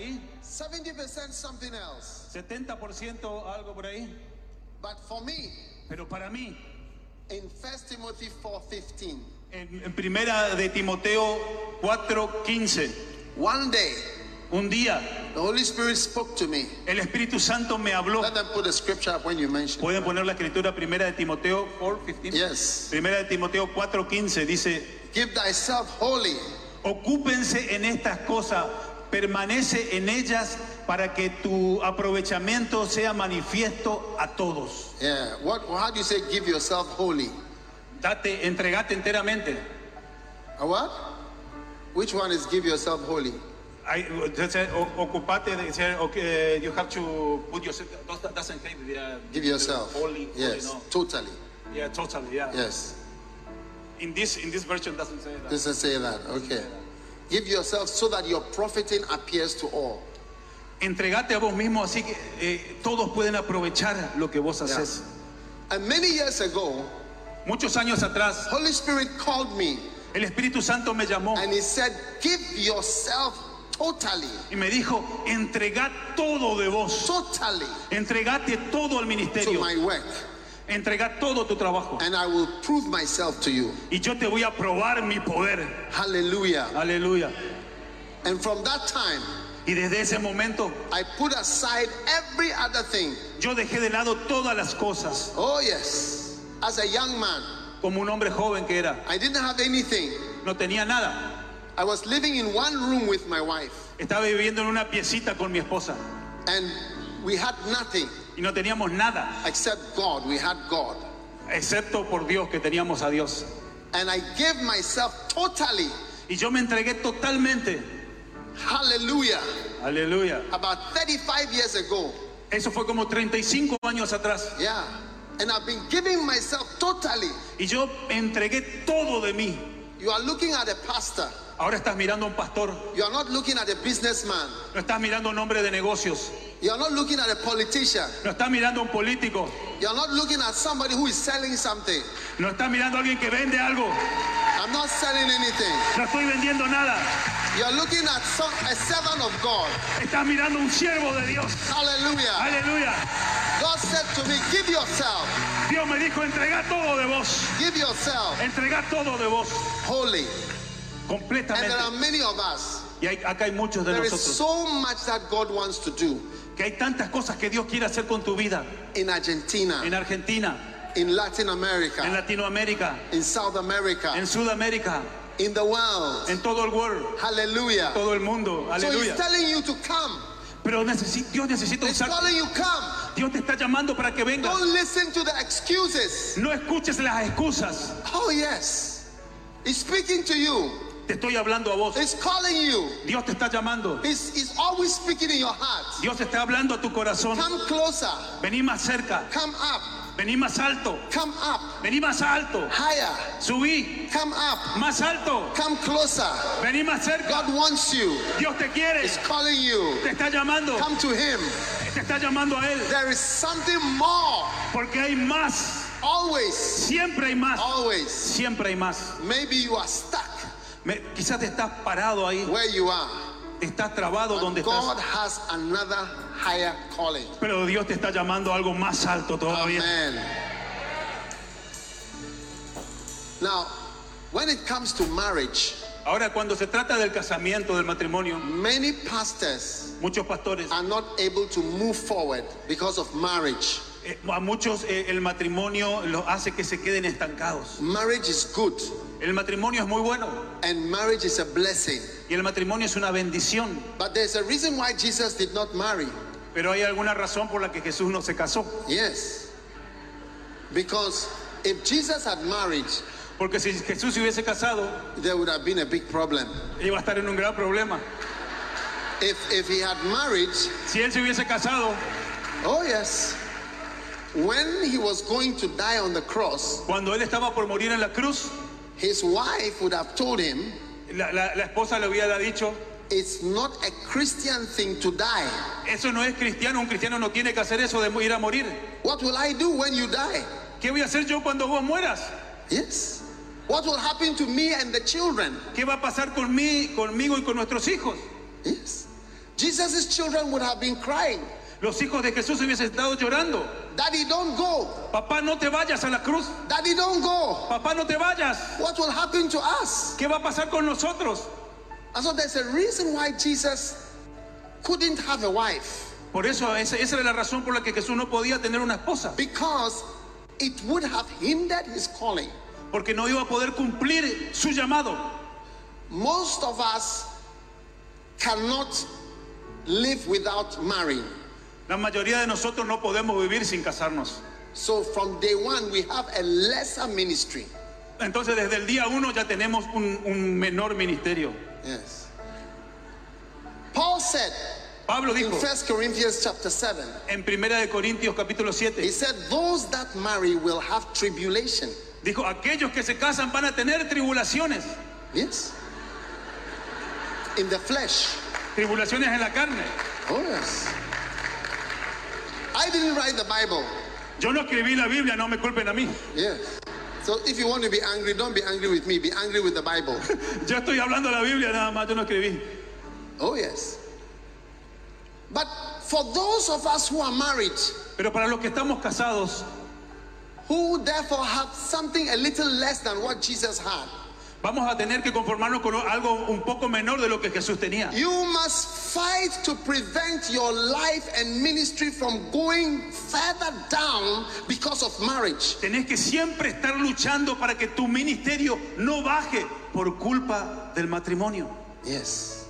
Ahí, 70% something else. 70% algo por ahí, But for me, pero para mí, in 1 Timothy 4:15, en, en primera de Timoteo 4:15, one day un día the Holy Spirit spoke to me. el Espíritu Santo me habló. Let them put the scripture up when you mention. Pueden poner la escritura primera de Timoteo 4:15. Yes. Primera de Timoteo 4:15 dice, Give thyself wholly ocúpense en estas cosas, permanece en ellas para que tu aprovechamiento sea manifiesto a todos. Yeah. What? How do you say give yourself wholly? Date, entregate enteramente. A what? Which one is give yourself wholly? O- ocupate okay, you have to put yourself, doesn't- have, yeah, Give yourself. Wholly, wholly, Yes. no. Totally. Yeah, totally, yeah. Yes. In this, in this version doesn't say that. Doesn't say that. Okay. Give yourself so that your profiting appears to all. Entregate a vos mismo así que eh, todos pueden aprovechar lo que vos haces. And many years ago, Muchos años atrás, Holy Spirit called me el Espíritu Santo me llamó and he said, Give yourself totally. y me dijo, entregad todo de vos. Totally Entregate todo al to ministerio. my work. Entregad todo tu trabajo. And I will prove myself to you. Y yo te voy a probar mi poder. Hallelujah. Aleluya. And from that time, Y desde ese momento, I put aside every other thing. yo dejé de lado todas las cosas. Oh, yes. As a young man, Como un hombre joven que era. I didn't have anything. No tenía nada. I was living in one room with my wife, Estaba viviendo en una piecita con mi esposa. and we had nothing Y no teníamos nada. except God. We had God. Excepto por Dios que teníamos a Dios. And I gave myself totally, Y yo me entregué totalmente. hallelujah, Aleluya. about 35 years ago. Eso fue como 35 años atrás. Yeah. And I've been giving myself totally. Y yo entregué todo de mí. You are looking at a pastor. Ahora estás mirando a un pastor. You are not looking at a businessman. No estás mirando a un hombre de negocios. You are not looking at a politician. No estás mirando a un político. You are not looking at somebody who is selling something. No estás mirando a alguien que vende algo. I'm not selling anything. No estoy vendiendo nada. You are looking at some, a servant of God. Estás mirando a un siervo de Dios. Hallelujah. Aleluya. God said to me, Give yourself, Dios me dijo, entrega todo de vos. give yourself Entrega todo de vos. And there are many of us. Y hay- acá hay muchos de There is nosotros. so much that God wants to do Que hay tantas cosas que Dios quiere hacer con tu vida. in Argentina, En Argentina, in Latin en America, Latinoamérica, in South America, en Sudamérica, in the world. en todo el world, Hallelujah. todo el mundo. So he's Aleluya. telling you to come. Pero Dios necesita He's usar. calling you come. Dios te está llamando para que vengas. Don't listen to the excuses. No escuches las excusas. Oh, yes. He's speaking to you. Te estoy hablando a vos. He's calling you. Dios te está llamando. He's, he's always speaking in your heart. Dios está hablando a tu corazón. Come closer. Vení más cerca. Come up. Vení más alto. Come up. Vení más alto. Higher. Subí. Come up. Más alto. Come closer. Vení más cerca. God wants you. Dios te quiere. He's calling you. Te está llamando. Come to Him. Te está llamando a Él. There is something more. Porque hay más. Always. Siempre hay más. Always. Siempre hay más. Maybe you are stuck Me- quizás te estás parado ahí. where you are. Estás trabado But donde God estás. has another higher calling. Pero Dios te está llamando a algo más alto todavía. Amen. Now, when it comes to marriage, Ahora, cuando se trata del casamiento, del matrimonio, many pastors muchos pastores, are not able to move forward because of marriage. eh, a muchos eh, el matrimonio los hace que se queden estancados. Marriage is good, El matrimonio es muy bueno and marriage is a blessing. y el matrimonio es una bendición, But there's a reason why Jesus did not marry. pero hay alguna razón por la que Jesús no se casó. Yes. Because if Jesus had married, Porque si Jesús se hubiese casado, there would have been a big problem. iba a estar en un gran problema. If, if he had married, Si él se hubiese casado, oh yes, when he was going to die on the cross, cuando él estaba por morir en la cruz, his wife would have told him, la, la- la esposa le hubiera dicho, it's not a Christian thing to die. eso no es cristiano, un cristiano no tiene que hacer eso de ir a morir. What will I do when you die? ¿Qué voy a hacer yo cuando vos mueras? Yes. What will happen to me and the children? ¿Qué va a pasar con mí, conmigo y con nuestros hijos? Yes. Jesus' children would have been crying, Los hijos de Jesús hubiesen estado llorando. Daddy, don't go. Papá, no te vayas a la cruz. Daddy, don't go. Papá, no te vayas. What will happen to us? ¿Qué va a pasar con nosotros? And so there's a reason why Jesus couldn't have a wife. Por eso, esa, esa era la razón por la que Jesús no podía tener una esposa. Because it would have hindered his calling. Porque no iba a poder cumplir su llamado. Most of us cannot live without marrying. La mayoría de nosotros no podemos vivir sin casarnos. So from day one, we have a lesser ministry. Entonces, desde el día uno ya tenemos un, un menor ministerio. Yes. Paul said Pablo in dijo 1 Corinthians chapter 7, en Primera de Corintios capítulo he 7, said, Those that marry will have tribulation. dijo, aquellos que se casan van a tener tribulaciones, Yes. In the flesh. tribulaciones en la carne. Oh, yes. I didn't write the Bible. Yo no escribí la Biblia, no me culpen a mí. Yes. So if you want to be angry, don't be angry with me. Be angry with the Bible. Yo estoy hablando la Biblia nada más, yo no escribí. oh, yes. But for those of us who are married, Pero para los que estamos casados, who therefore have something a little less than what Jesus had, vamos a tener que conformarnos con algo un poco menor de lo que Jesús tenía. you must fight to prevent your life and ministry from going further down because of marriage. Tenés que siempre estar luchando para que tu ministerio no baje por culpa del matrimonio. Yes.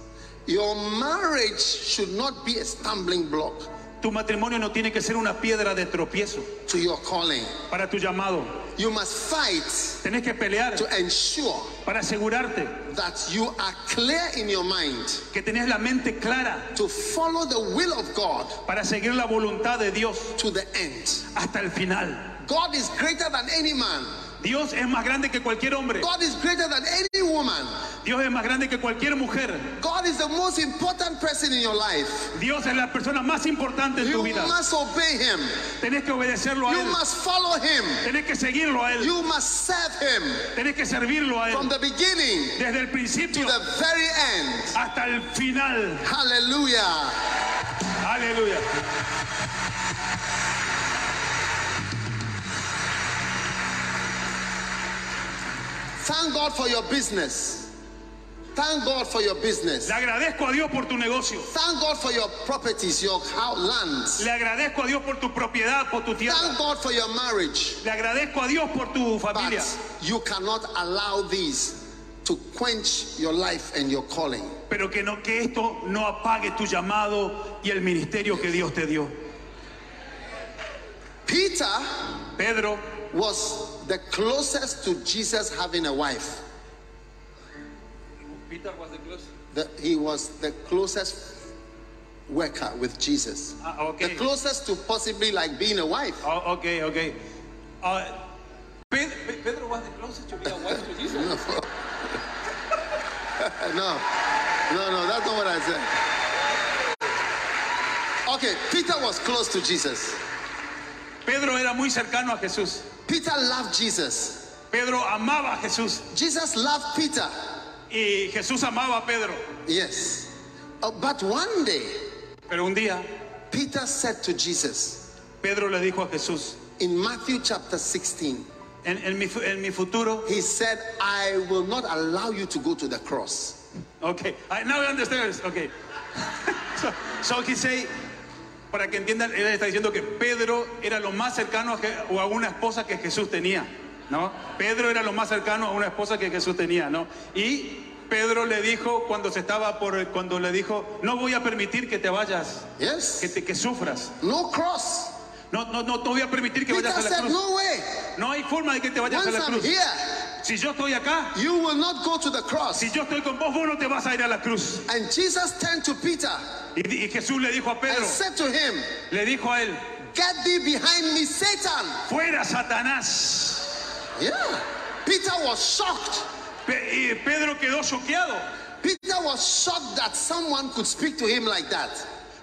Your marriage should not be a stumbling block Tu matrimonio no tiene que ser una piedra de tropiezo to your calling. para tu llamado. You must fight Tenés que pelear to ensure para asegurarte that you are clear in your mind que tenés la mente clara to follow the will of God para seguir la voluntad de Dios to the end. hasta el final. God is greater than any man. Dios es más grande que cualquier hombre. God is greater than any woman. Dios es más grande que cualquier mujer. God is the most important person in your life. Dios es la persona más importante en You tu vida. must obey him. Tenés que obedecerlo a You Él. must follow him. Tenés que seguirlo a Él. You must serve him Tenés que servirlo a from Él. the beginning Desde el to principio the very end. hasta el final. Hallelujah. Aleluya. Thank God for your business. Thank God for your business. Le agradezco a Dios por tu negocio. Thank God for your properties, your lands. Le agradezco a Dios por tu propiedad, por tu tierra. Thank God for your marriage. Le agradezco a Dios por tu familia. But you cannot allow these to quench your life and your calling. Pero que, no, que esto no apague tu llamado y el ministerio que Dios te dio. Peter Pedro was the closest to Jesus having a wife. Peter was the closest. The- he was the closest worker with Jesus. Ah, okay. The closest to possibly like being a wife. Oh, ok, ok. Ah, Pe- Pe- Pedro was the closest to being a wife to Jesus. No, no, no, that's not what I said. Okay, Peter was close to Jesus. Pedro era muy cercano a Jesús. Peter loved Jesus. Pedro amaba a Jesús Jesus loved Peter. y Jesús amaba a Pedro. Yes. Uh, but one day, Pero un día Peter said to Jesus Pedro le dijo a Jesús in Matthew chapter 16, en, en mi, en mi futuro. He said, I will not allow you to go to the cross. Okay, I, now I understand. Okay. so, so he say, para que entiendan, él está diciendo que Pedro era lo más cercano a, una esposa que Jesús tenía, ¿no? Pedro era lo más cercano a una esposa que Jesús tenía, ¿no? Y Pedro le dijo cuando se estaba por, cuando le dijo, no voy a permitir que te vayas, Yes? que, te, que sufras. No cross. No, no, no te voy a permitir que Peter vayas a la said, cruz. No way. No hay forma de que te vayas a la I'm cruz. here, Si yo estoy acá, you will not go to the cross. si yo estoy con vos, vos no te vas a ir a la cruz. And Jesus turned to Peter Y, y Jesús le dijo a and Pedro, said to him, le dijo a él, Get thee behind me, Satan. fuera Satanás. Yeah. Peter was shocked. Pe- Pedro quedó choqueado. Peter was shocked that someone could speak to him like that.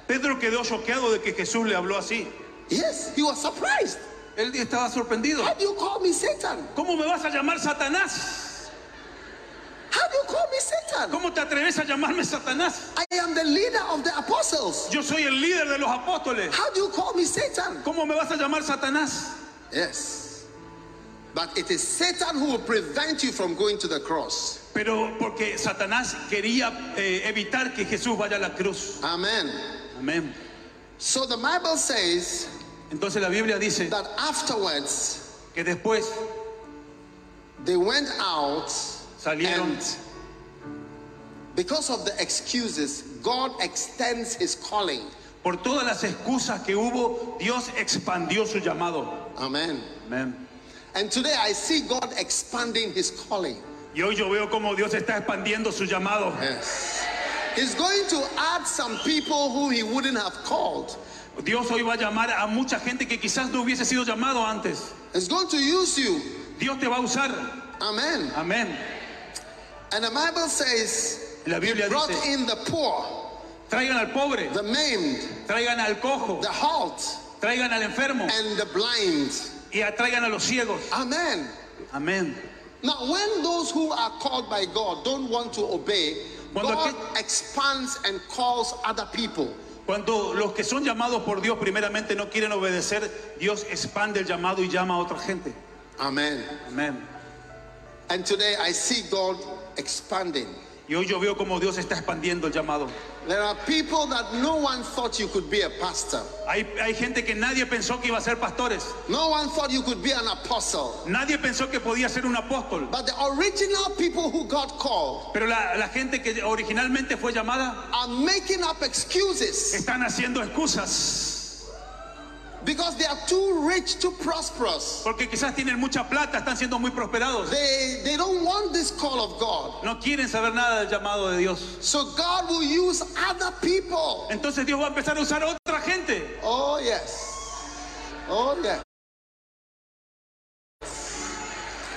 Pedro quedó choqueado de que Jesús le habló así. Yes, he was surprised. Él estaba sorprendido. How do you call me Satan? ¿Cómo me vas a llamar Satanás? How do you call me Satan? ¿Cómo te atreves a llamarme Satanás? I am the leader of the apostles. Yo soy el líder de los apóstoles. How do you call me Satan? ¿Cómo me vas a llamar Satanás? Yes. But it is Satan who will prevent you from going to the cross. Pero porque Satanás quería eh, evitar que Jesús vaya a la cruz. Amen. Amén. So the Bible says Entonces la Biblia dice that afterwards que después they went out salieron because of the excuses, God extends his calling. por todas las excusas que hubo, Dios expandió su llamado. Amen. Amén. And today I see God expanding his calling. Y hoy yo veo como Dios está expandiendo su llamado. Yes. He's going to add some people who he wouldn't have called. Dios hoy va a llamar a mucha gente que quizás no hubiese sido llamado antes. He's going to use you. Dios te va a usar. Amen. Amén. And the Bible says La Biblia brought dice, in the poor, traigan al pobre, the maimed, traigan al cojo, the halt, traigan al enfermo and the blind. y traigan a los ciegos. Amen. Amén. Now, when those who are called by God don't want to obey, Cuando God expands and calls other people. Cuando los que son llamados por Dios primeramente no quieren obedecer, Dios expande el llamado y llama a otra gente. Amen. Amén. And today I see God expanding. Y hoy yo veo como Dios está expandiendo el llamado. There are people that no one thought you could be a pastor. Hay, hay gente que nadie pensó que iba a ser pastores. No one thought you could be an apostle. Nadie pensó que podía ser un apóstol. But the original people who God called Pero la, la gente que originalmente fue llamada are making up excuses están haciendo excusas. Because they are too rich, too prosperous. Porque quizás tienen mucha plata, están siendo muy prosperados. They, they don't want this call of God. No quieren saber nada del llamado de Dios. So God will use other people. Entonces Dios va a empezar a usar a otra gente. Oh, yes. Oh, yes.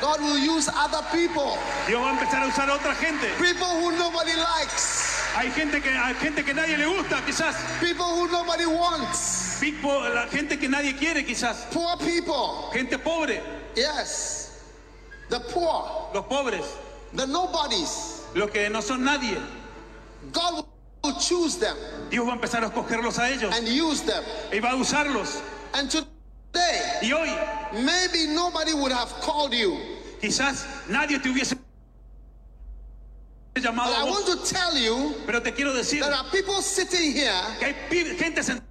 God will use other people. Dios va a empezar a usar a otra gente. People who nobody likes. Hay gente que, hay gente que nadie le gusta, quizás. People who nobody wants. People- la gente que nadie quiere, quizás. Poor people. Gente pobre, Yes. The poor. los pobres, The nobodies. los que no son nadie. God will choose them Dios va a empezar a escogerlos a ellos and use them. y va a usarlos. And today, Y hoy, maybe nobody would have called you. quizás nadie te hubiese llamado But a I want to tell you Pero te quiero decir there are people sitting here. que hay gente sentada.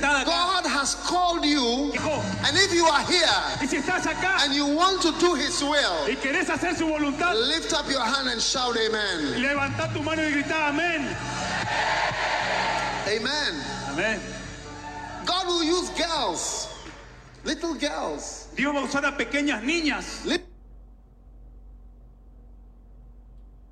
God has called you. And if you are here y si estás acá and you want to do His will, y querés hacer lift up your hand and shout, Amen. levanta tu mano y grita amén. Amen. Amén. God will use girls, little girls, Dios va a usar a pequeñas niñas,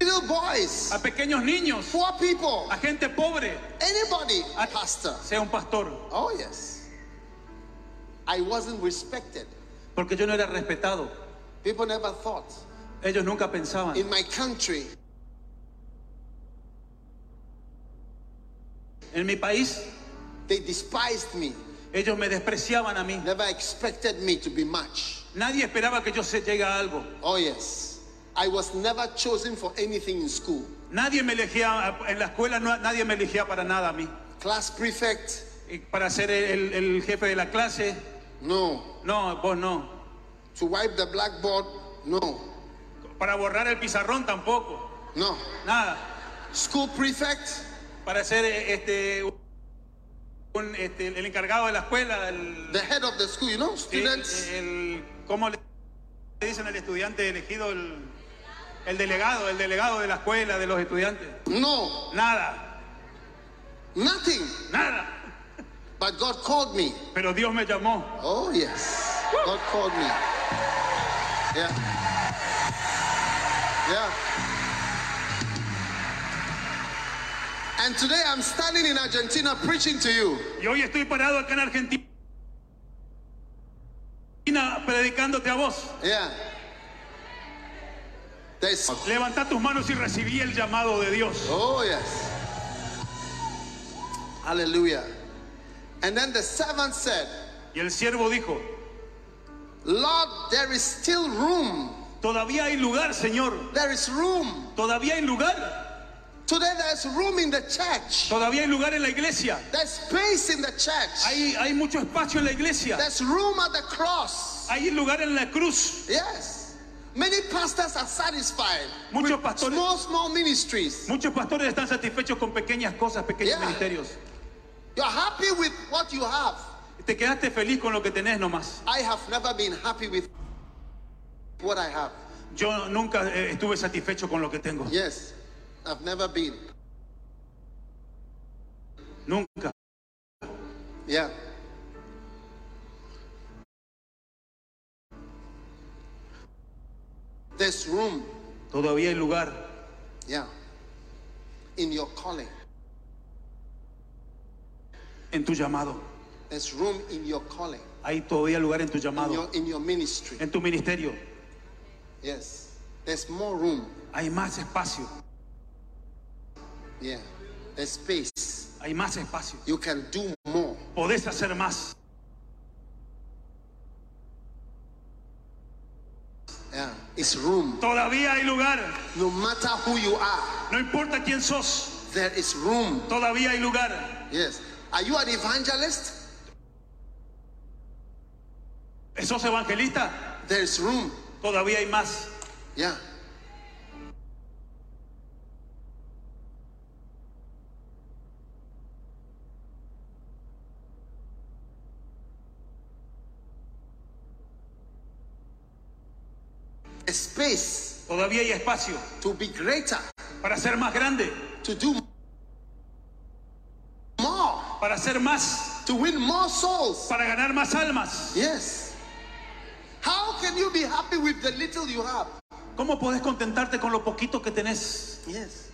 little boys, a pequeños niños, poor people, a gente pobre, anybody, a- pastor. sea un pastor. Oh, yes. I wasn't respected. Porque yo no era respetado. People never thought. Ellos nunca pensaban. In my country, En mi país, they despised me, ellos me despreciaban a mí. never expected me to be much. Nadie esperaba que yo se llegue a algo. Oh, yes. I was never chosen for anything in school. Nadie me elegía, en la escuela no- nadie me elegía para nada a mí. Class prefect, Para ser el, el jefe de la clase, No. No, vos no. To wipe the blackboard? No. Para borrar el pizarrón tampoco. No. Nada. School prefect? Para ser eh, este, un, este, el encargado de la escuela, el, The head of the school, you know, el, students? el- ¿cómo le dicen al estudiante elegido? El, el delegado, el delegado de la escuela, de los estudiantes. No. Nada, Nothing. nada. But God called me. Pero Dios me llamó. Oh, yes. God called me. Yeah. Yeah. And today I'm standing in Argentina preaching to you. Y hoy estoy parado acá en Argentina predicándote a vos. Yeah. Levanta tus manos y recibí el llamado de Dios. oh, yes. Hallelujah. And then the servant said, Y el siervo dijo, Lord, there is still room. todavía hay lugar, Señor. There is room. Todavía hay lugar. Today there's room in the church. Todavía hay lugar en la iglesia. There's space in the church. Hay, hay mucho espacio en la iglesia. There's room at the cross. Hay lugar en la cruz. Yes. Many pastors are satisfied. Muchos with pastores- Small, small ministries. Muchos pastores están satisfechos con pequeñas cosas, pequeños Yeah. ministerios. You're happy with what you have. Te quedaste feliz con lo que tenés nomás. I have never been happy with what I have. Yo nunca eh, estuve satisfecho con lo que tengo. Yes. I've never been. Nunca. Yeah. There's room. Todavía hay lugar Yeah. In your calling. en tu llamado. There's room in your calling. Hay todavía lugar en tu In llamado. your, in your ministry. En tu ministerio. Yes. There's more room. Hay más espacio. Yeah. There's space. Hay más espacio. You can do more. Podés hacer más. Yeah. It's room. Todavía hay lugar. No matter who you are, No importa quién sos. there is room. Todavía hay lugar. Yes. Are you an evangelist? ¿Sos evangelista? There is room. Todavía hay más. Yeah. Space Todavía hay espacio to be greater, para ser más grande, to do more, para ser más, to win more souls. para ganar más almas. Yes. How can you be happy with the little you have? ¿Cómo podés contentarte con lo poquito que tenés? Yes.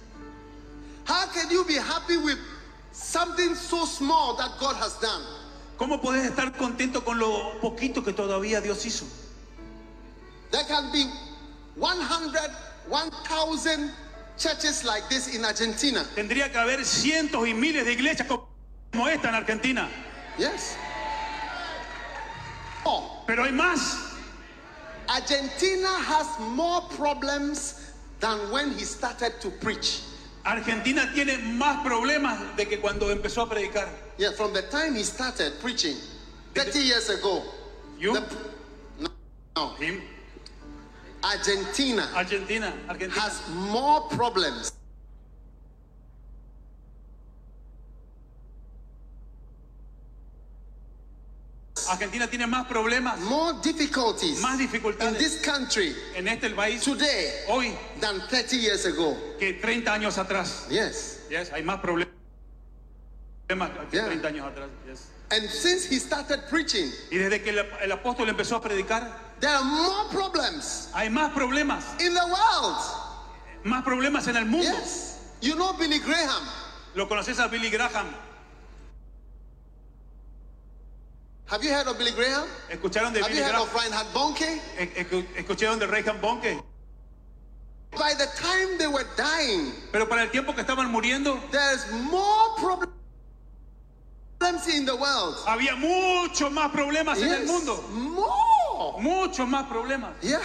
How can you be happy with something so small that God has done? ¿Cómo podés estar contento con lo poquito que todavía Dios hizo? There can be 100, 1,000 churches like this in Argentina. Tendría que haber cientos y miles de iglesias como esta en Argentina. Yes. Oh, Pero hay más. Argentina has more problems than when he started to preach. Argentina tiene más problemas de que cuando empezó a predicar. Yeah, from the time he started preaching 30 years ago. You? the- no, no. Him. Argentina Argentina, Argentina. has more problems Argentina tiene más problemas more difficulties Más dificultades. in this country en este país today hoy than 30 years ago. que 30 años atrás. Yes. Yes, hay más problemas Yeah. 30 años atrás. yes. And since he started preaching, Y desde que el, el apóstol empezó a predicar, there are more problems hay más problemas, in the world. más problemas en el mundo. Yes. You know Billy Graham. Lo conoces a Billy Graham. Have you heard of Billy Graham? ¿Escucharon de Have Billy you heard Graham? of Reinhard ¿Escucharon de Reinhard Bonke? By the time they were dying, Pero para el tiempo que estaban muriendo, there's more problems in the world. había muchos más problemas en el Yes. mundo. More. Muchos más problemas. Yeah.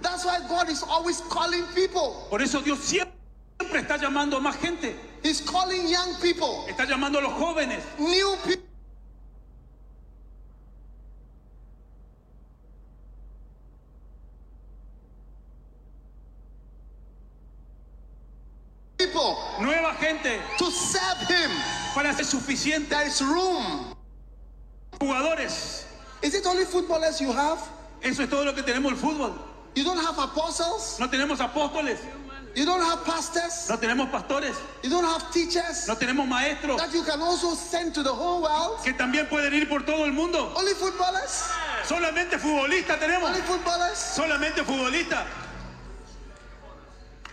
That's why God is always calling people. Por eso Dios siempre está llamando a más gente. He's calling young people, Está llamando a los jóvenes, new people. People nueva gente to serve Him. para ser suficiente. There is room. Jugadores, Is it only footballers you have? eso es todo lo que tenemos el fútbol. You don't have apostles? No tenemos apóstoles, You don't have pastors? no tenemos pastores, You don't have teachers no tenemos maestros that you can also send to the whole world? que también pueden ir por todo el mundo. Only footballers? Solamente futbolistas tenemos. Only footballers? Solamente futbolistas.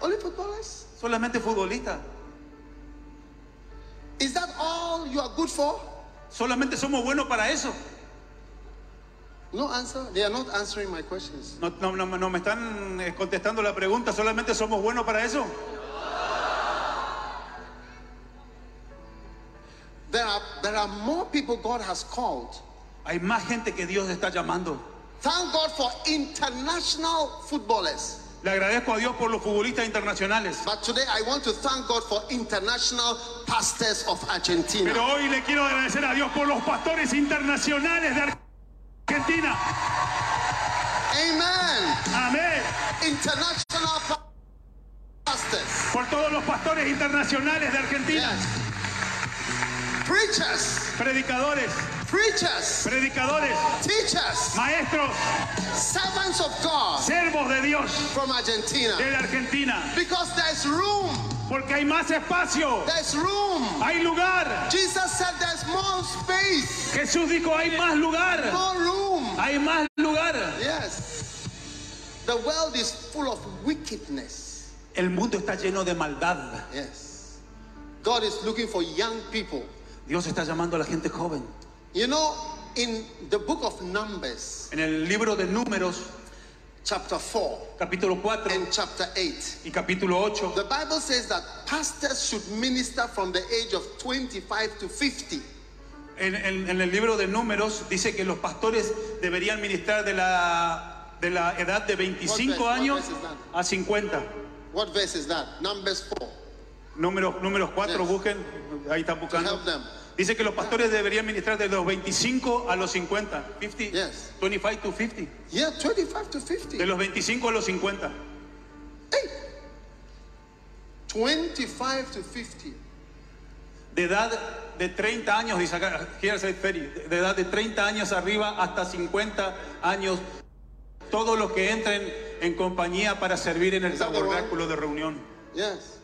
Only footballers? Solamente futbolistas. Is that all you are good for? Solamente somos buenos para eso. No answer. They are not answering my questions. No, no, no, no me están eh, contestando la pregunta. Solamente somos buenos para eso. There are there are more people God has called. Hay más gente que Dios está llamando. Thank God for international footballers. Le agradezco a Dios por los futbolistas internacionales. But today I want to thank God for international pastors of Argentina. Pero hoy le quiero agradecer a Dios por los pastores internacionales de Argentina. Amen. Amén. International pa- pastors. Por todos los pastores internacionales de Argentina. Yes. Preachers. Predicadores, Preachers. predicadores, Teachers. maestros, Servants of God servos de Dios from Argentina. de la Argentina. Because there's room. Porque hay más espacio, There's room. hay lugar. Jesus said there's more space. Jesús dijo, hay más lugar. More room. Hay más lugar. Yes. The world is full of wickedness. El mundo está lleno de maldad. Yes. God is looking for young people. Dios está llamando a la gente joven. You know, in the book of Numbers, En el libro de Números, chapter 4 capítulo 4 and chapter 8, y capítulo 8, the Bible says that pastors should minister from the age of 25 to 50. en, en- en el libro de Números dice que los pastores deberían ministrar de la, de la edad de 25 What verse? años a 50. What verse is that? Numbers 4. Números, números 4, Yes. busquen, ahí están buscando. Dice que los pastores deberían ministrar de los 25 a los 50. 50, Yes. 25 to 50. Yeah, 25 to 50. De los 25 a los 50. 25 to 50. De edad de 30 años, dice acá, de edad de 30 años arriba hasta 50 años, todos los que entren en compañía para servir en el tabernáculo de reunión. Yes.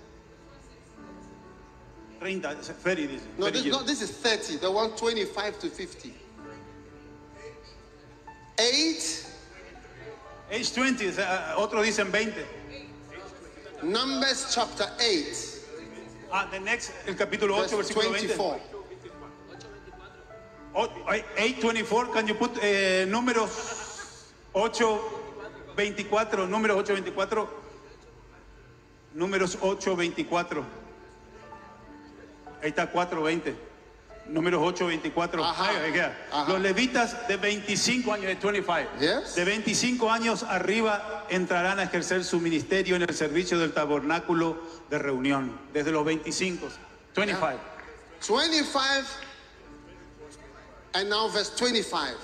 30, Ferry dice. No, this, no, this is 30. The one 25 to 50. 8. Age 20, o sea, otros dicen 20. Numbers chapter 8. Ah, the next, el capítulo 8, Verse versículo 20. 24. Oh, ay, 824, can you put eh, números 824, números 824, números 824. Ahí está 420. Números 824. Ajá, Ahí, ahí ajá. Los levitas de 25 años, de 25, Yes. de 25 años arriba entrarán a ejercer su ministerio en el servicio del tabernáculo de reunión. Desde los 25. 25. 25. And now verse 25.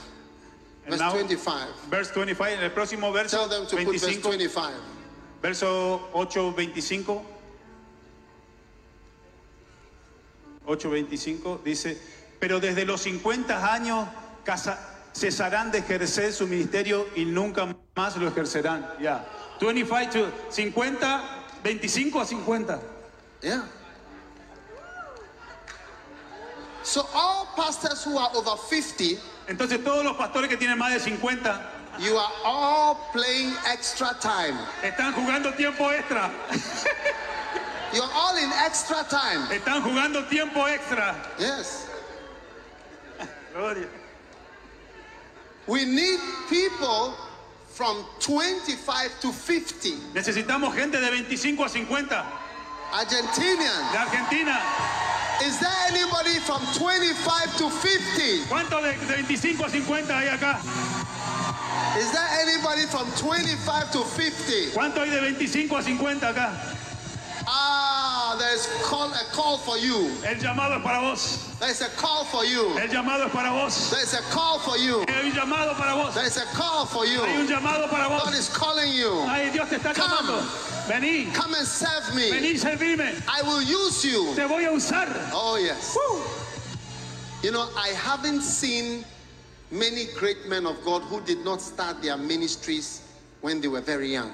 And Verse now, 25. Verse 25, en el próximo verso, Tell them to put verse 25, 25. verso 8, 25. 8, 25 dice, pero desde los 50 años cesarán de ejercer su ministerio y nunca más lo ejercerán. Ya. 25 to 50, 25 a 50. Yeah. So all pastors who are over 50, Entonces todos los pastores que tienen más de 50 you are all playing extra time. están jugando tiempo extra. You're all in extra time. Están jugando tiempo extra. Yes. Gloria. We need people from 25 to 50. Necesitamos gente de 25 a 50 Argentinian. de Argentina. Is there anybody from 25 to 50? ¿Cuántos de, de 25 a 50 hay acá? Is there anybody from 25 to 50? ¿Cuántos hay de 25 a 50 acá? Ah, there's call, a call for you. El llamado es para vos. There's a call for you. El llamado es para vos. There's a call for you. Hay un llamado para vos. There's a call for you. Hay un llamado para God is calling you. Ay, Dios te está Come. llamando. Vení, Come and serve me. vení, servime. I will use you. Te voy a usar. Oh, yes. You know, I haven't seen many great men of God who did not start their ministries when they were very young.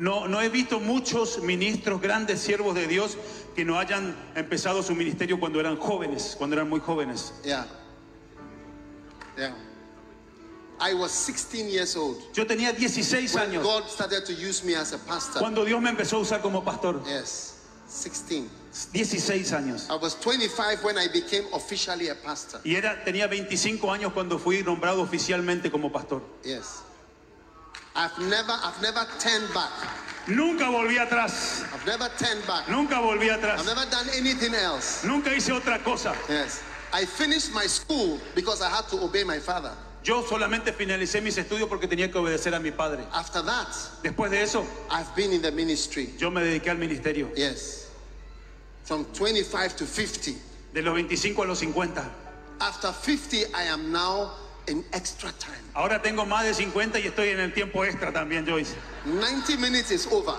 No, no he visto muchos ministros, grandes siervos de Dios, que no hayan empezado su ministerio cuando eran jóvenes, cuando eran muy jóvenes. Yeah. Yeah. I was 16 years old Yo tenía 16 when años God started to use me as a pastor. cuando Dios me empezó a usar como pastor. Yes, 16. 16 años. I was 25 when I became officially a pastor. Y era, tenía 25 años cuando fui nombrado oficialmente como pastor. Yes. I've never, I've never turned back. Nunca volví atrás. I've never turned back. Nunca volví I've atrás. never done anything else. Nunca hice otra cosa. Yes. I finished my school because I had to obey my father. Yo solamente finalicé mis estudios porque tenía que obedecer a mi padre. After that, Después de eso, I've been in the ministry. yo me dediqué al ministerio. Yes. From 25 to 50. De los 25 a los 50. After 50, I am now in extra time. Ahora tengo más de 50 y estoy en el tiempo extra también, Joyce. 90 minutes is over.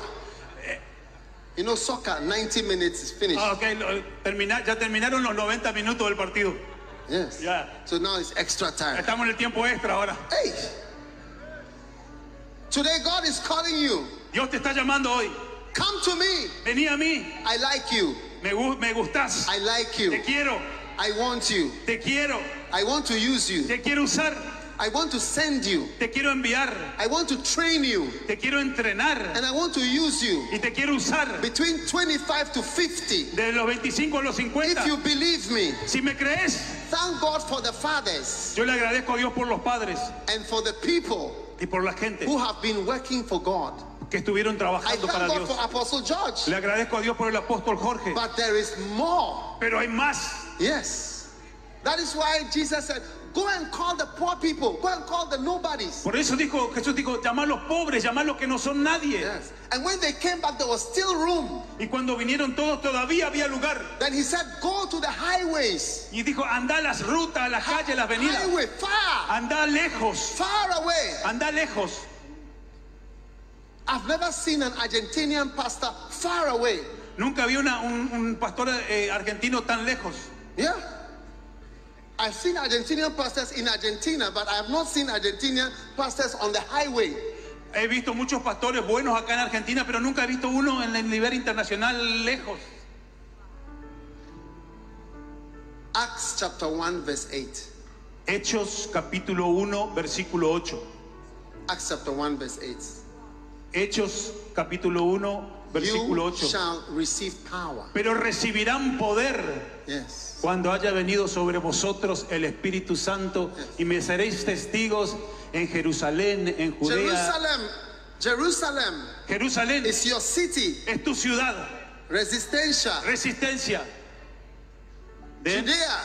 You know, soccer, 90 minutes is finished. Ah, ok, lo- termina- ya terminaron los 90 minutos del partido. Yes. Yeah. So now it's extra time. Estamos en el tiempo extra ahora. Hey. Today, God is calling you. Dios te está llamando hoy. Come to me. Vení a mí. I like you. Me, me gustás. I like Te you. quiero. I want you. Te quiero. I want to use you. Te quiero usar. I want to send you. Te quiero enviar. I want to train you. Te quiero entrenar. And I want to use you. Y te quiero usar. Between 25 to 50. De los 25 a los 50. If you believe me, Si me crees, thank God for the fathers yo le agradezco a Dios por los padres and for the people y por la gente who have been working for God. que estuvieron I trabajando para God Dios. for Apostle George. Le agradezco a Dios por el apóstol Jorge. But there is more. Pero hay más. Yes. That is why Jesus said, Go and call the poor people, go and call the nobodies. Por eso dijo Jesús dijo, llamar a los pobres, llamar a los que no son nadie. Yes. And when they came back, there was still room. Y cuando vinieron todos todavía había lugar. Then he said, Go to the highways. Y dijo, anda a las rutas, a las calles, a las avenidas. Highway, far, Anda lejos, far away. anda lejos. I've never seen an Argentinian pastor far away. Nunca vi una- un, un pastor eh, argentino tan lejos. Yeah. I've seen Argentinian pastors in Argentina, but I have not seen Argentinian pastors on the highway. He visto muchos pastores buenos acá en Argentina, pero nunca he visto uno en el nivel internacional lejos. Acts chapter 1, verse 8. Hechos capítulo 1, versículo 8. Acts chapter 1, verse 8. Hechos capítulo 1, versículo You 8. shall receive power. Pero recibirán poder cuando haya venido sobre vosotros el Espíritu Santo y me seréis testigos en Jerusalén, en Judea. Jerusalem, Jerusalem Jerusalén is your city. es tu ciudad. Resistencia. Resistencia de Judea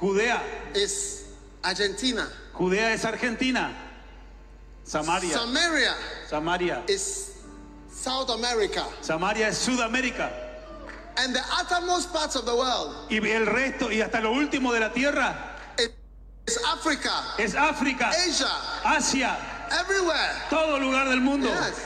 Judea. is Argentina. Judea es Argentina. Samaria. Samaria Samaria. South America. Samaria es Sudamérica. And the uttermost parts of the world Y el resto, y hasta lo último de la tierra, is Africa, es África, Asia, Asia, everywhere. todo lugar del mundo. Yes.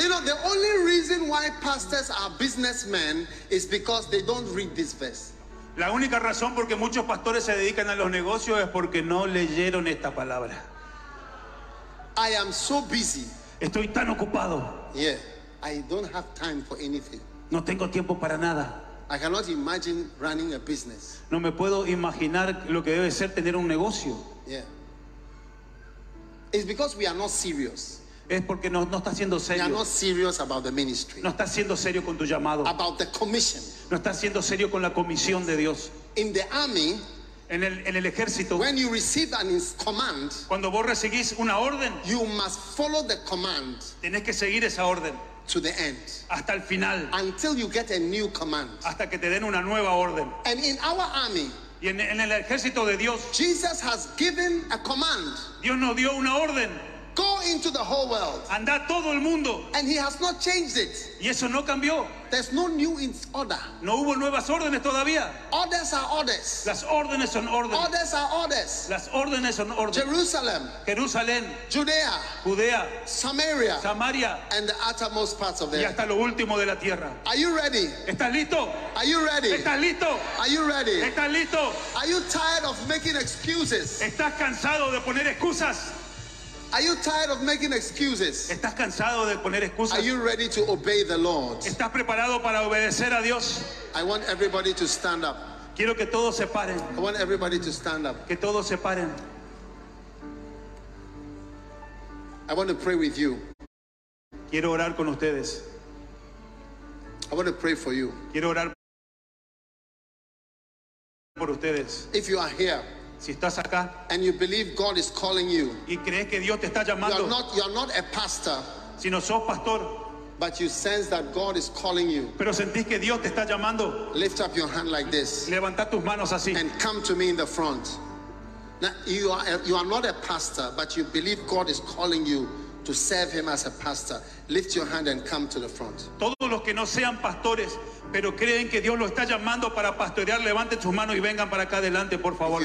You know, the only reason why pastors are businessmen is because they don't read this verse. La única razón por que muchos pastores se dedican a los negocios es porque no leyeron esta palabra. I am so busy. Estoy tan ocupado, Yeah. I don't have time for anything. no tengo tiempo para nada. I cannot imagine running a business. No me puedo imaginar lo que debe ser tener un negocio. Yeah. It's because we are not serious. Es porque no, no estás siendo are serio. not serious about the ministry, No estás siendo serio con tu llamado. about the commission. No estás siendo serio con la comisión de Dios. In the army, En el, en el ejército, when you receive an ins- command, cuando vos recibís una orden, you must follow the command tenés que seguir esa orden to the end hasta el final, until you get a new command. hasta que te den una nueva orden. And in our army, Y en, en el ejército de Dios, Jesus has given a command Dios nos dio una orden. Go into the whole world. anda todo el mundo. And he has not changed it. Y eso no cambió. There's no new in order. No hubo nuevas órdenes todavía. Orders are orders. Las órdenes son órdenes. Orders are orders. Las órdenes son órdenes. Jerusalem, Jerusalén, Judea, Judea, Samaria, Samaria and the uttermost parts of the y hasta lo último de la tierra. Are you ready? ¿Estás listo? Are you ready? ¿Estás listo? Are you ready? ¿Estás listo? Are you tired of making excuses? ¿Estás cansado de poner excusas? Are you tired of making excuses? ¿Estás cansado de poner excusas? Are you ready to obey the Lord? ¿Estás preparado para obedecer a Dios? I want everybody to stand up. Quiero que todos se paren, I want everybody to stand up. que todos se paren. I want to pray with you. Quiero orar con ustedes. I want to pray for you. Quiero orar por ustedes. If you are here Si estás acá and you believe God is calling you, y crees que Dios te está you are llamando, not you are not a pastor, si no sos pastor, but you sense that God is calling you. pero sentís que Dios te está llamando, Lift up your hand like this levanta tus manos así and come to me in the front. Now, you are a, you are not a pastor, but you believe God is calling you to serve Him as a pastor. Lift your hand and come to the front. Todos los que no sean pastores, pero creen que Dios los está llamando para pastorear, levanten sus manos y vengan para acá adelante, por favor.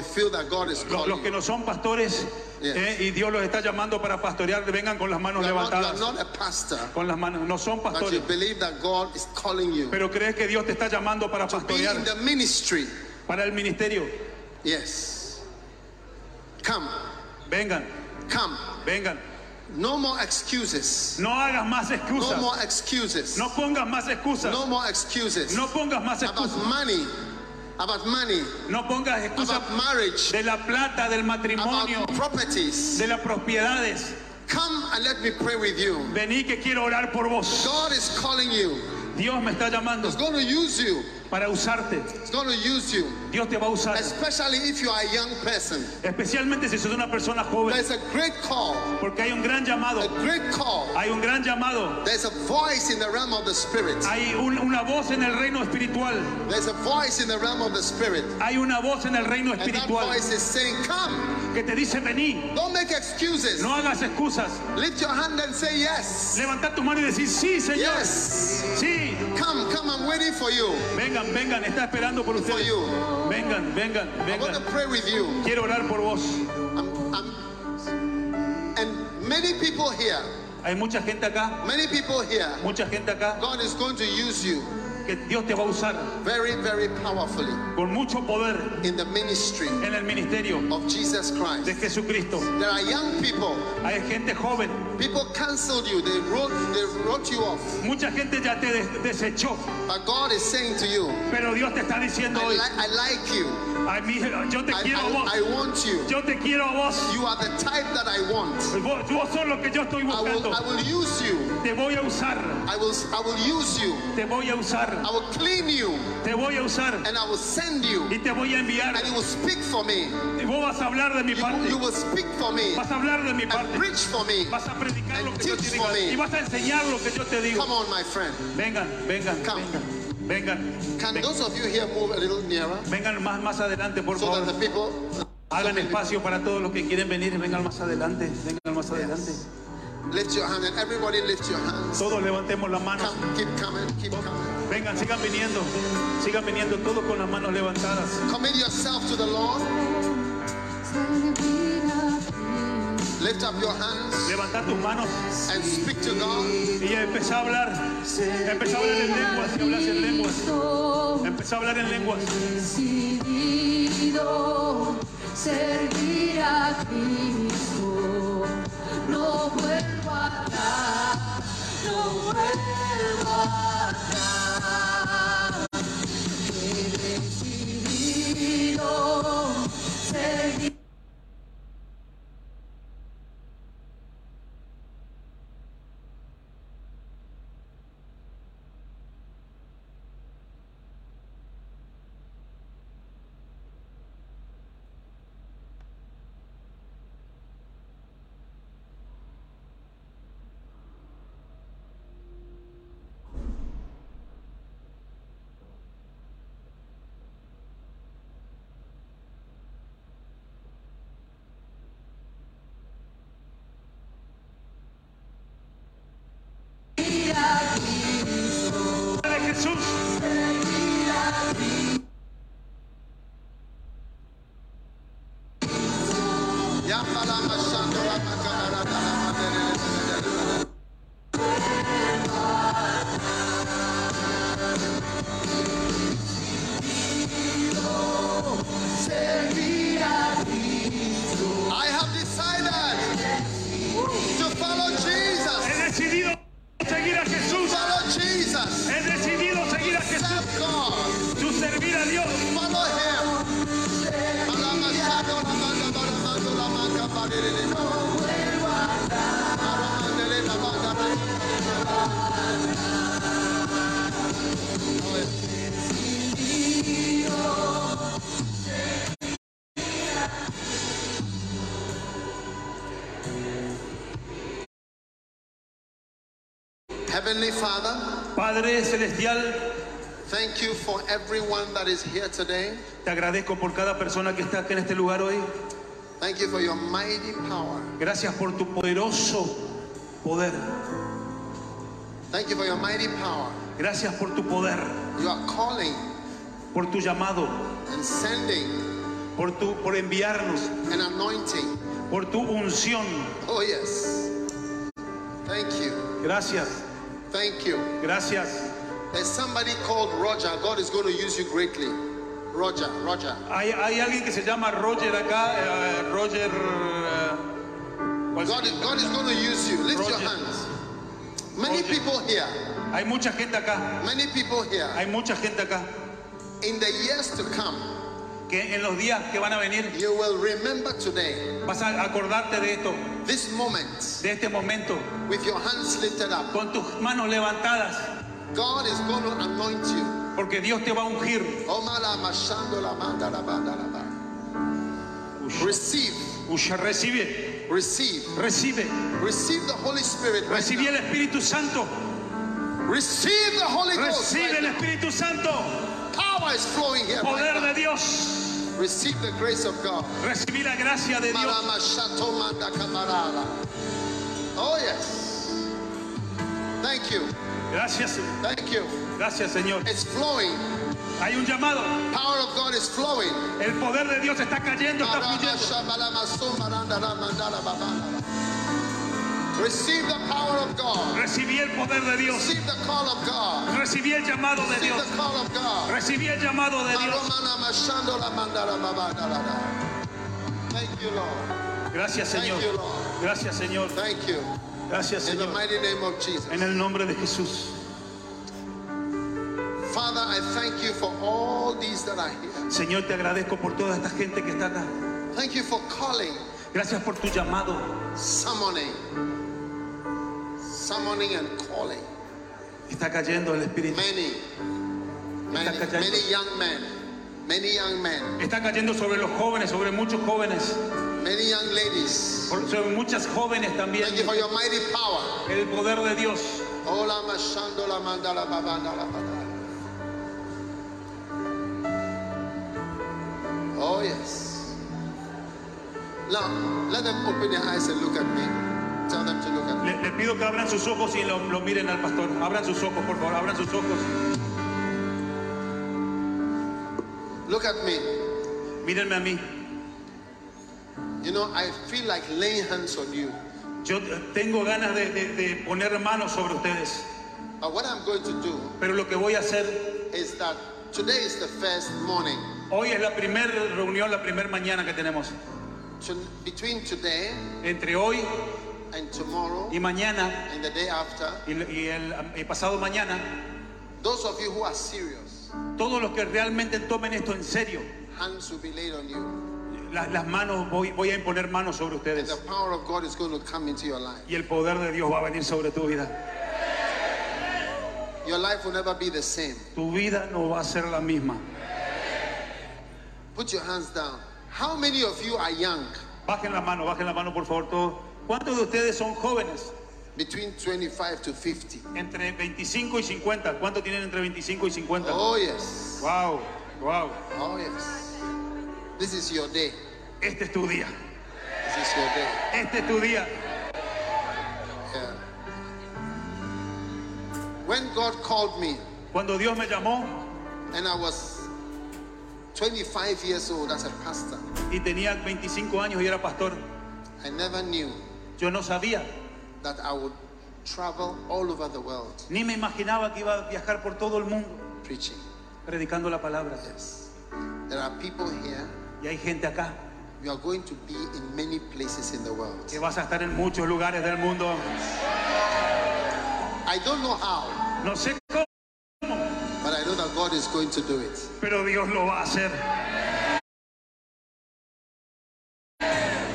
Los, que no son pastores Yes. eh, y Dios los está llamando para pastorear, vengan con las manos not, levantadas. not pastor, Con las manos, no son pastores, pero crees que Dios te está llamando para pastorear, para el ministerio. Yes. Come, Vengan, come. vengan. No more excuses. No hagas más No excusas. more excuses. No pongas más excusas. No more excuses. No pongas más About excusas. money, about money, No pongas excusas about marriage, de la plata, del matrimonio, about properties. de las propiedades. Come and let me pray with you. Vení que quiero orar por vos. God is calling you. Dios me está llamando He's going to use you. Para usarte. He's going to use you. Dios te va a usar. Especially if you are a young person. Especialmente si sos una persona joven. There's a great call. Porque hay un gran llamado. A great call. Hay un gran llamado. There's a voice in the realm of the spirit. Hay un- una voz en el reino espiritual. There's a voice in the realm of the spirit. Hay una voz en el reino And that espiritual voice is saying, Come. que te dice vení. Don't make excuses. No hagas excusas. Lift your hand and say yes. Levanta tu mano y decir sí, Señor. Yes. Sí. Come, come. I'm waiting for you. Vengan, vengan. Está esperando por For ustedes. you. Vengan, vengan, I want to vengan. pray with you. Quiero orar por vos. I'm, I'm, and many people here, Hay mucha gente acá. many people here, Mucha gente acá God is going to use you que Dios te va a usar very, very powerfully con mucho poder in the ministry en el ministerio of Jesus de Christ. Jesucristo. There are young people. Hay gente joven. People canceled you. They wrote, they wrote you off. Mucha gente ya te des- desechó. But God is saying to you, Pero Dios te está diciendo I, hoy, li- I like you. a mí, yo te I, quiero a vos. I, I want you. Yo te quiero a vos. You are the type that I want. Vos, vos sos lo que yo estoy I will, buscando. I will use you. Te voy a usar. I will, I will use you. Te voy a usar. I will clean you Te voy a usar. and I will send you Y te voy a enviar. and you will speak for me. Y vos vas a hablar de mi parte. you will speak for me Vas a hablar de mi and parte. preach for me. Vas a predicar lo que yo te me. Y vas a enseñar lo que yo te digo. Come on, my friend. Vengan, vengan, Come. vengan. Vengan. Can those of you here move a little nearer Vengan más, más adelante, por so that favor. the people. Hagan espacio para todos los que quieren venir. Vengan más adelante. Vengan más adelante. Lift your hand and everybody lift your hands. Todos levantemos las manos. Come, keep coming, keep coming. Vengan, sigan viniendo. Sigan viniendo todos con las manos levantadas. Commit yourself to the Lord. Lift up your hands Levanta tus manos and speak to God. y empezá a hablar. Empezá a hablar en lenguas y hablas en lenguas. Empezá a hablar en lenguas. decidido servir a Cristo. No vuelvo atrás, no vuelvo atrás. Саша. Thank you for everyone that is here today. te agradezco por cada persona que está aquí en este lugar hoy. Thank you for your mighty power. Gracias por tu poderoso poder. Thank you for your mighty power. Gracias por tu poder, You are calling por tu llamado, and sending por tu por enviarnos, an anointing. por tu unción. Oh, yes. Thank you. Gracias, Thank you. gracias. There's somebody called Roger. God is going to use you greatly. Roger, Roger. Hay, hay alguien que se llama Roger acá, eh, Roger. ¿cuál God is. God is going to use you. Lift your hands. Many Roger. people here, Hay mucha gente acá, many people here, hay mucha gente acá in the years to come, que en los días que van a venir you will remember today, vas a acordarte de esto, this moment, de este momento, with your hands lifted up. con tus manos levantadas, God is going to anoint you. porque Dios te va a ungir. Receive, Recibe, receive, recibe, receive the Holy Spirit. Right recibí el. Espíritu Santo, Receive the Holy Ghost. recibe right el. Espíritu Santo, Power is flowing here. poder Right de. Dios, Receive the grace of God. recibí la gracia de Dios. Oh yes. Thank you. Gracias, Thank you. gracias Señor. It's flowing. Hay un llamado, Power of God is flowing. el poder de Dios está cayendo, está fluyendo. Receive the power of God. Recibí el poder de Dios, Receive the call of God. recibí el llamado de Receive Dios, the call of God. recibí el llamado de Dios. Thank you, Lord. Gracias Señor, Thank you, Lord. gracias Señor, Thank you. Gracias In the Señor. mighty name of Jesus. En el nombre de Jesús. Father, I thank you for all these that are here. Señor, te agradezco por toda esta gente que está acá. Thank you for calling, Gracias por tu llamado, summoning, summoning and calling está cayendo el Espíritu. many, many, many young men, many young men, Está cayendo sobre los jóvenes, sobre muchos jóvenes, many young ladies. por- sobre muchas jóvenes también. Thank you for your mighty power. El poder de Dios. Ola mashando la mandala babanda la badala. Oh yes. Now let them open their eyes and look at me. Tell them to look at me. Le, le pido que abran sus ojos y lo, lo miren al pastor. Abran sus ojos, por favor, abran sus ojos. Look at me. Mírenme a mí. You know, I feel like laying hands on you. Yo tengo ganas de, de- de poner manos sobre ustedes. But what I'm going to do Pero lo que voy a hacer, is that today is the first morning. hoy es la primera reunión, la primera mañana que tenemos. To, between today Entre hoy and tomorrow y mañana and the day after, y, y el, y pasado mañana, those of you who are serious, todos los que realmente tomen esto en serio, hands will be laid on you. La- las manos, voy, voy a imponer manos sobre And ustedes. the power of God is going to come into your life. Y el poder de Dios va a venir sobre tu vida. Your life will never be the same. Tu vida no va a ser la misma. Put your hands down. How many of you are young? Bajen la mano, bajen la mano por favor todos. ¿Cuántos de ustedes son jóvenes? Between 25 to 50. Entre 25 y 50. ¿Cuántos tienen entre 25 y 50? Oh, yes. Wow, wow. Oh, yes. This is your day. Este es tu día. This is your day. Este es tu día. Yeah. When God called me Cuando Dios me llamó and I was 25 years old as a pastor, y tenía 25 años y era pastor, I never knew yo no sabía, that I would travel all over the world ni me imaginaba que iba a viajar por todo el mundo preaching. predicando la palabra. Yes. There are people here, Y hay gente acá you are going to be in many places in the world. que vas a estar en muchos lugares del mundo. I don't know how, No sé cómo, but I know that God is going to do it. pero Dios lo va a hacer.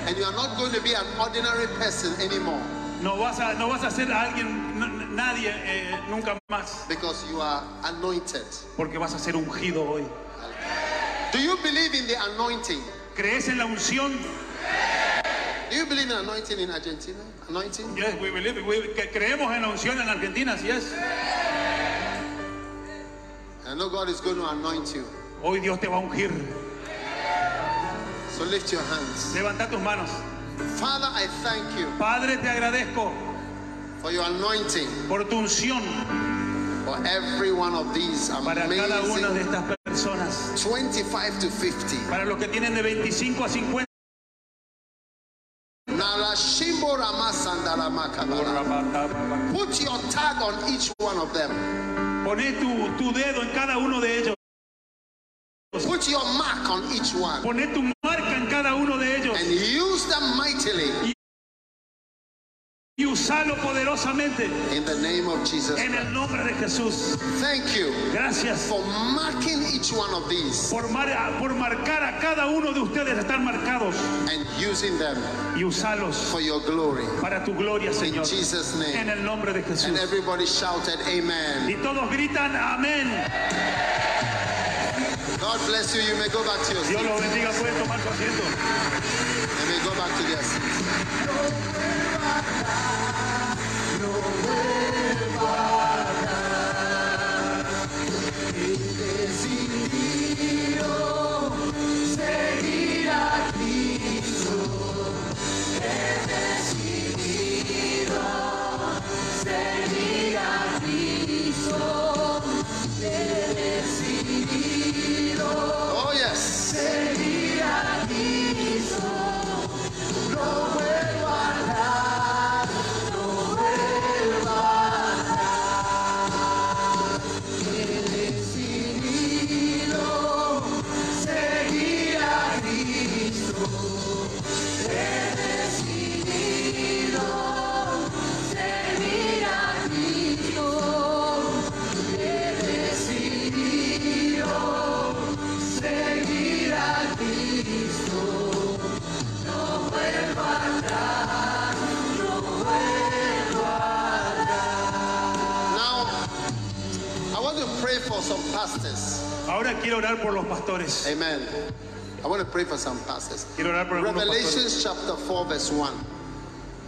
And you are not going to be an ordinary person anymore No vas a, no vas a ser alguien, nadie, eh, nunca más, because you are anointed. porque vas a ser ungido hoy. Do you believe in the anointing? ¿Crees en la unción? Do you believe in anointing in Argentina? Anointing? Yes, we believe- we- creemos en la unción en Argentina, así es. I know God is going to anoint you. Hoy Dios te va a ungir. So lift your hands. Levanta tus manos. Father, I thank you Padre, te agradezco for your anointing por tu unción for every one of these para cada una de amazing estas personas. 25 to 50. Para los que tienen de 25 a 50. Nala Shimbo Rama Sandala Makabara. Put your tag on each one of them. Poné tu, tu dedo en cada uno de ellos. Put your mark on each one. Poné tu marca en cada uno de ellos. And use them mightily Y usalo poderosamente in the name of Jesus. en el nombre de Jesús. Thank you Gracias for marking each one of these por, mar- por marcar a cada uno de ustedes, estar marcados and using them y usalos for your glory. para tu gloria, In Señor. Jesus' En name. el nombre de Jesús. And everybody shouted, Amen. Y todos gritan amén. God bless you. You may go back to your Dios seat. los bendiga. Pueden tomar su asiento. They may go back to their seats. Orar por los pastores. Amen. I want to pray for some pastors. Quiero orar por. Revelations chapter 4, verse 1.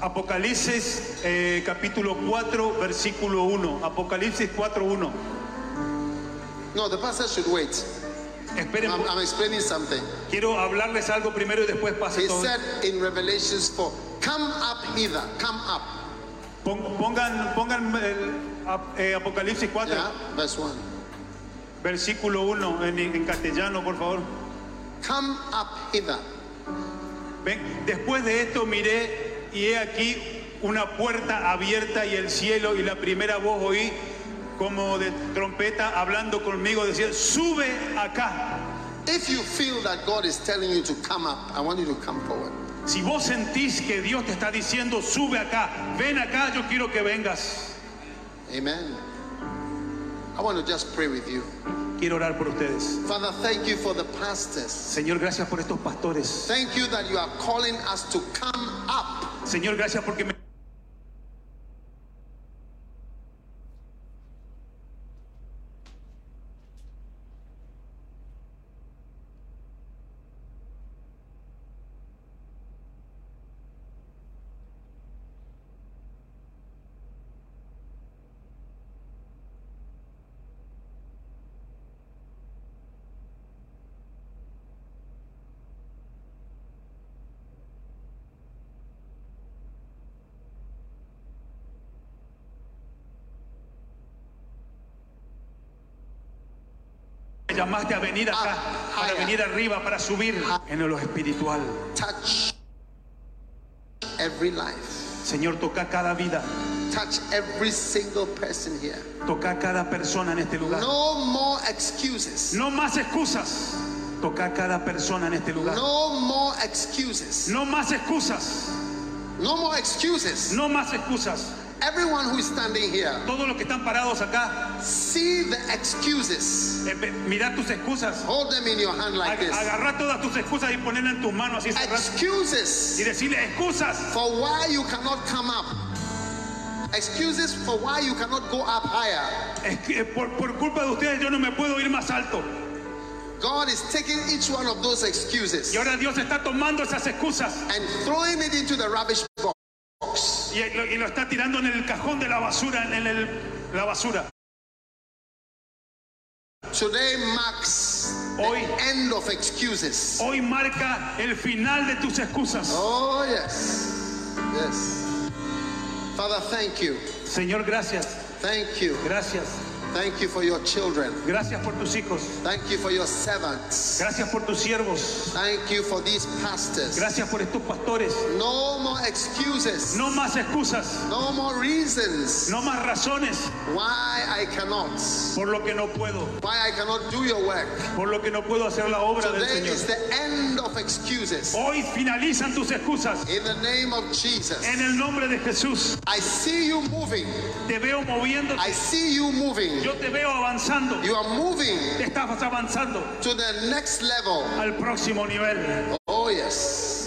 Apocalipsis eh, capítulo 4, versículo 1. Apocalipsis 4, 1. No, the pastor should wait. Esperen, I'm, I'm explaining something. quiero hablarles algo primero y después pase He said in Revelations 4, Come up hither, come up. Pon- Pongan, pongan el eh, Apocalipsis 4, Yeah, verse 1. Versículo 1 en, en castellano, por favor. Come up hither. Ven, después de esto miré y he aquí una puerta abierta y el cielo y la primera voz oí como de trompeta hablando conmigo decía, sube acá. If you feel that God is telling you to come up, I want you to come forward. Si vos sentís que Dios te está diciendo, sube acá, ven acá, yo quiero que vengas. Amen. I want to just pray with you. Quiero orar por ustedes. Father, thank you for the pastors. Señor, gracias por estos pastores. Thank you that you are calling us to come up. Señor, gracias porque me... llamaste a venir acá, para venir arriba, para subir en lo espiritual. Touch every life. Señor, toca cada vida, Touch every single person here. toca cada persona en este lugar. No more excuses. No más excusas. Toca cada persona en este lugar. No more excuses. No más excusas. No more excuses. No más excusas. Everyone who is standing here, Todos los que están parados acá, see the excuses. eh, mira tus excusas. Hold them in your hand like Ag- this. Agarra todas tus excusas y ponerlas en tus manos así cerradas. y Excuses decirle excusas for why you cannot come up. Excuses for why you cannot go up higher. Es que, eh, por, por culpa de ustedes yo no me puedo ir más alto God is taking each one of those excuses Y ahora Dios está tomando esas excusas and throwing it into the rubbish. Y lo, y lo está tirando en el cajón de la basura, en el- la basura. Today marks Hoy. the end of excuses. Hoy marca el final de tus excusas. Oh, yes. Yes. Father, thank you. Señor, gracias. Thank you. Gracias. Thank you for your children. Gracias por tus hijos. Thank you for your servants. Gracias por tus siervos. Thank you for these pastors. Gracias por estos pastores. No more excuses. No más excusas. No more reasons No más razones why I cannot. por lo que no puedo. Why I cannot do your work. Por lo que no puedo hacer la obra del Today is Señor. the end of excuses. Hoy finalizan tus excusas. In the name of Jesus. En el nombre de Jesús. I see you moving. Te veo moviendo. I see you moving. Yo te veo avanzando. You are moving Te estás avanzando to the next level. al próximo nivel. Oh, yes.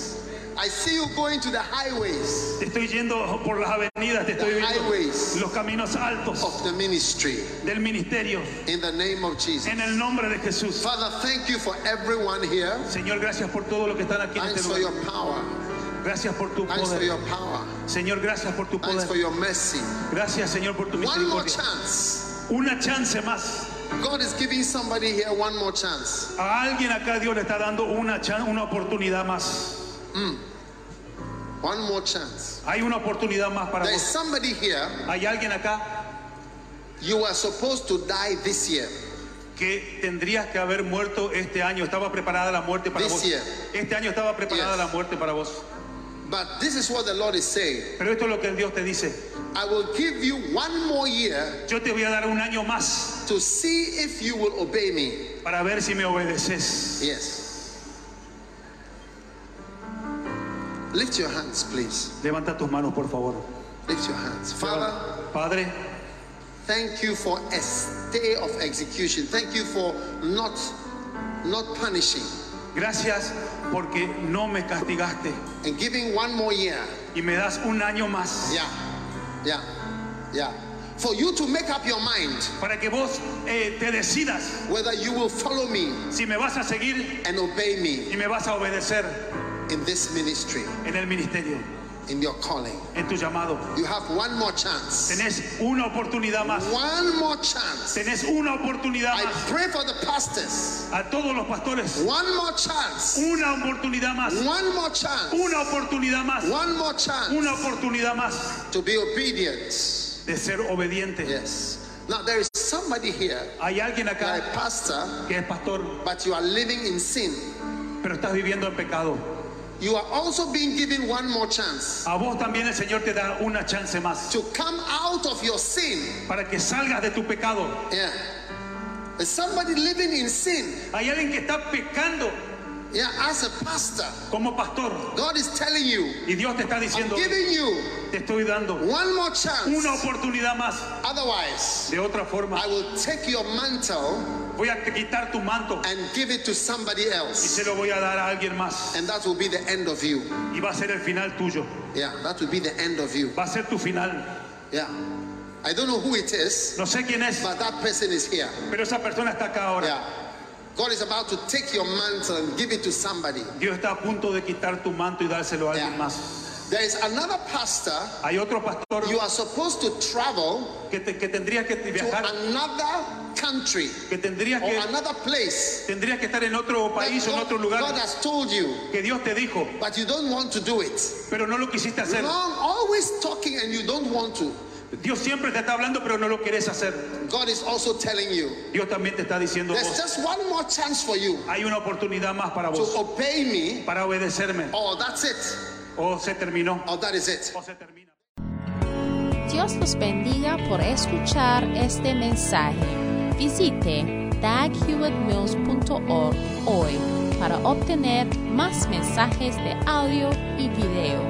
I see you going to the highways Te estoy yendo por las avenidas, te estoy highways. viendo los caminos altos of the ministry del ministerio. in the name of Jesus. En el nombre de Jesús. Father, thank you for everyone here. Señor, gracias por todo lo que están aquí en Thanks este for your power. Gracias por tu Thanks for poder. your power. Señor, gracias por tu Thanks for poder. your mercy. Gracias, Señor, por tu One more misericordia. chance. Una chance más. God is giving somebody here one more chance. A alguien acá Dios le está dando una, una oportunidad más. One more chance. Hay una oportunidad más para There is vos. somebody here, Hay alguien acá you were supposed to die this year. que tendrías que haber muerto este año. Estaba preparada la muerte para This vos. year. Este año estaba preparada Yes. la muerte para vos. But this is what the Lord is saying. Pero esto es lo que el Dios te dice. I will give you one more year Yo te voy a dar un año más to see if you will obey me. para ver si me obedeces. Yes. Lift your hands, please. Levanta tus manos, por favor. Lift your hands. Father, Padre, thank you for a stay of execution. Thank you for not not punishing gracias porque no me castigaste and giving one more year. y me das un año más Yeah. Yeah. Yeah. For you to make up your mind para que vos eh, te decidas whether you will follow me si me vas a seguir and obey me y me vas a obedecer in this ministry, en el ministerio, in your calling. en tu llamado. You have one more chance. Tenés una oportunidad más. One more chance. Tenés una oportunidad I más. pray for the pastors. A todos los pastores, One more chance. una oportunidad más. One more chance. Una oportunidad más. One more chance Una oportunidad más to be obedient. de ser obediente. Yes. Now there is somebody here, Hay alguien acá a pastor, que es pastor, but you are living in sin. pero estás viviendo en pecado. You are also being given one more chance A vos también el Señor te da una chance más to come out of your sin. para que salgas de tu pecado. Yeah. There's somebody living in sin. Hay alguien que está pecando Yeah, as a pastor, como pastor God is telling you, y Dios te está I'm diciendo, giving you te estoy dando one more chance. una oportunidad más. Otherwise, De otra forma, I will take your mantle voy a quitar tu manto and give it to somebody y else. se lo voy a dar a alguien más. And that will be the end of you. Y va a ser el final tuyo. Yeah, that will be the end of you. Va a ser tu final. Yeah. I don't know who it is, No sé quién es, but that person is here. pero esa persona está acá ahora. Yeah. God is about to take your mantle and give it to somebody. Dios está a punto de quitar tu manto y dárselo a alguien Yeah. más. There is another pastor. Hay otro pastor You are supposed to travel que, te- que tendría que to viajar, another country que tendría or que, another place. tendría que estar en otro país o en otro lugar God has told you, que Dios te dijo, but you don't want to do it. pero no lo quisiste hacer. Long, always talking and you don't want to. Dios siempre te está hablando, pero no lo quieres hacer. God is also telling you, Dios también te está diciendo, there's vos, just one more chance for you hay una oportunidad más para to vos, obey me, para obedecerme. or that's it, O se terminó, or that is it. o se termina. Dios los bendiga por escuchar este mensaje. Visite daghewittmills.org hoy para obtener más mensajes de audio y video,